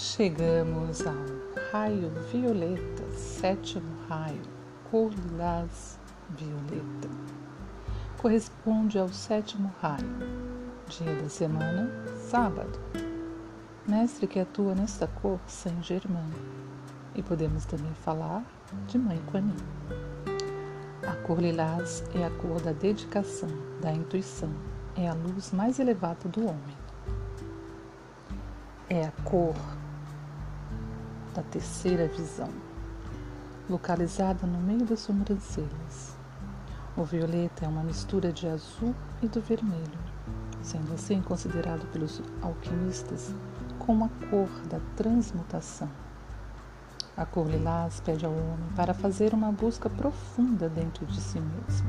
Chegamos ao raio violeta, sétimo raio, cor lilás violeta. Corresponde ao sétimo raio, dia da semana, sábado. Mestre que atua nesta cor, Saint Germain. E podemos também falar de Mãe Quanin. A cor lilás é a cor da dedicação, da intuição, é a luz mais elevada do homem. É a cor da terceira visão, localizada no meio das sobrancelhas. O violeta é uma mistura de azul e do vermelho, sendo assim considerado pelos alquimistas como a cor da transmutação. A cor lilás pede ao homem para fazer uma busca profunda dentro de si mesmo.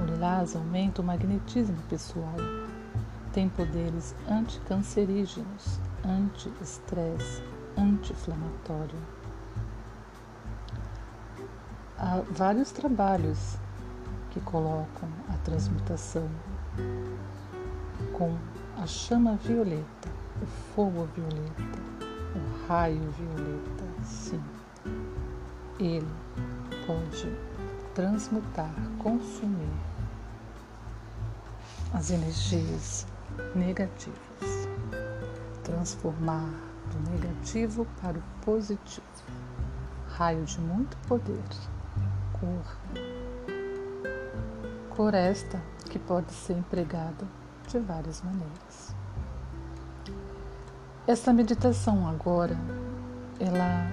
O lilás aumenta o magnetismo pessoal, tem poderes anticancerígenos, anti-estresse, anti-inflamatório. Há vários trabalhos que colocam a transmutação com a chama violeta, o fogo violeta, o raio violeta. Sim, ele pode transmutar, consumir as energias negativas, transformar do negativo para o positivo. Raio de muito poder. Cor. Cor esta que pode ser empregada de várias maneiras. Essa meditação agora, ela,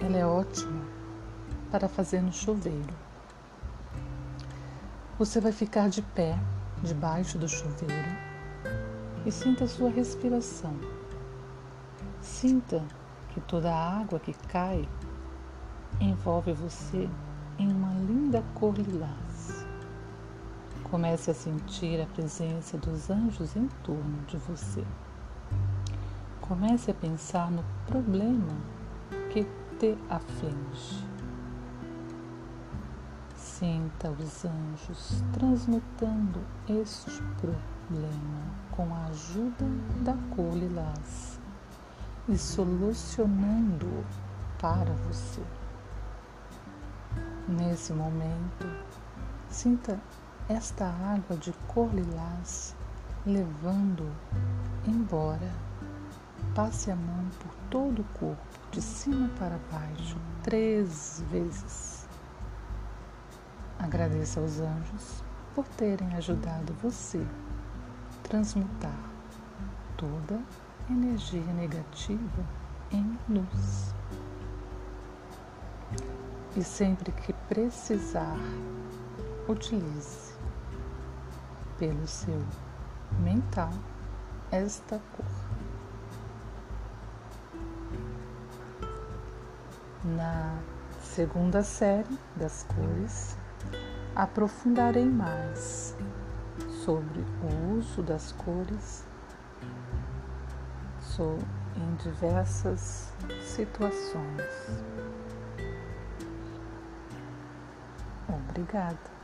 ela é ótima para fazer no chuveiro. Você vai ficar de pé debaixo do chuveiro e sinta a sua respiração. Sinta que toda a água que cai envolve você em uma linda cor lilás. Comece a sentir a presença dos anjos em torno de você. Comece a pensar no problema que te aflige. Sinta os anjos transmutando este problema com a ajuda da cor lilás e solucionando para você. Nesse momento, sinta esta água de cor lilás levando embora. Passe a mão por todo o corpo, de cima para baixo, três vezes. Agradeça aos anjos por terem ajudado você transmutar toda energia negativa em luz. E sempre que precisar, utilize pelo seu mental esta cor. Na segunda série das cores, aprofundarei mais sobre o uso das cores passou em diversas situações. Obrigada.